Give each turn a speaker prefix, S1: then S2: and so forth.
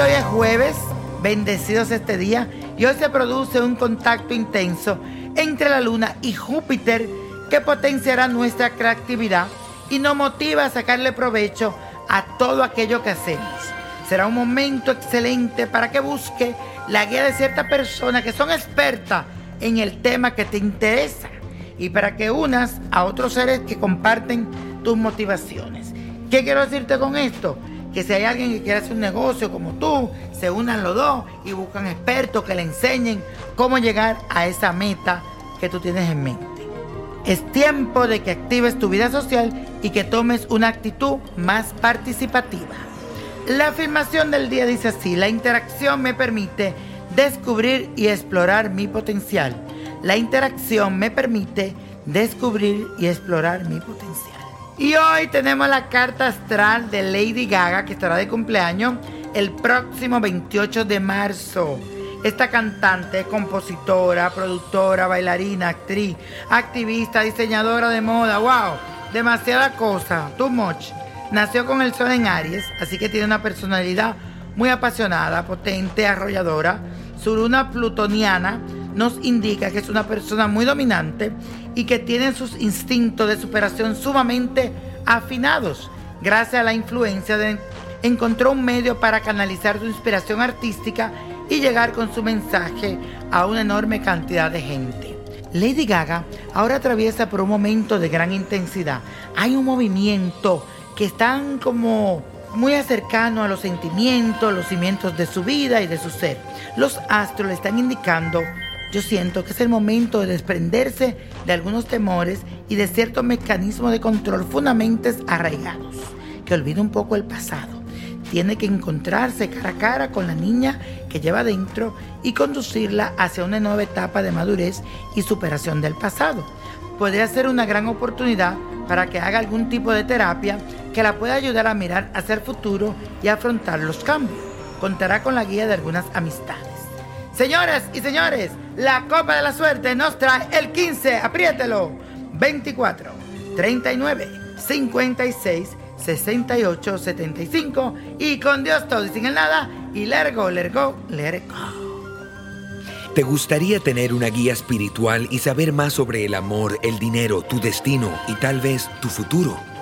S1: Hoy es jueves, bendecidos este día, y hoy se produce un contacto intenso entre la Luna y Júpiter que potenciará nuestra creatividad y nos motiva a sacarle provecho a todo aquello que hacemos. Será un momento excelente para que busque la guía de ciertas personas que son expertas en el tema que te interesa y para que unas a otros seres que comparten tus motivaciones. ¿Qué quiero decirte con esto? Que si hay alguien que quiere hacer un negocio como tú, se unan los dos y buscan expertos que le enseñen cómo llegar a esa meta que tú tienes en mente. Es tiempo de que actives tu vida social y que tomes una actitud más participativa. La afirmación del día dice así, la interacción me permite descubrir y explorar mi potencial. La interacción me permite descubrir y explorar mi potencial. Y hoy tenemos la carta astral de Lady Gaga, que estará de cumpleaños el próximo 28 de marzo. Esta cantante, compositora, productora, bailarina, actriz, activista, diseñadora de moda, wow, demasiada cosa, too much. Nació con el sol en Aries, así que tiene una personalidad muy apasionada, potente, arrolladora. Su luna plutoniana nos indica que es una persona muy dominante y que tiene sus instintos de superación sumamente afinados. Gracias a la influencia de encontró un medio para canalizar su inspiración artística y llegar con su mensaje a una enorme cantidad de gente. Lady Gaga ahora atraviesa por un momento de gran intensidad. Hay un movimiento que están como muy cercano a los sentimientos, los cimientos de su vida y de su ser. Los astros le están indicando yo siento que es el momento de desprenderse de algunos temores y de ciertos mecanismos de control fundamentos arraigados, que olvide un poco el pasado. Tiene que encontrarse cara a cara con la niña que lleva dentro y conducirla hacia una nueva etapa de madurez y superación del pasado. Podría ser una gran oportunidad para que haga algún tipo de terapia que la pueda ayudar a mirar hacia el futuro y afrontar los cambios. Contará con la guía de algunas amistades. Señoras y señores, la Copa de la Suerte nos trae el 15, apriételo, 24, 39, 56, 68, 75 y con Dios todo y sin el nada y lergo, lergo, lergo.
S2: ¿Te gustaría tener una guía espiritual y saber más sobre el amor, el dinero, tu destino y tal vez tu futuro?